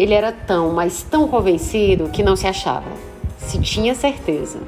ele era tão, mas tão convencido que não se achava. Se tinha certeza.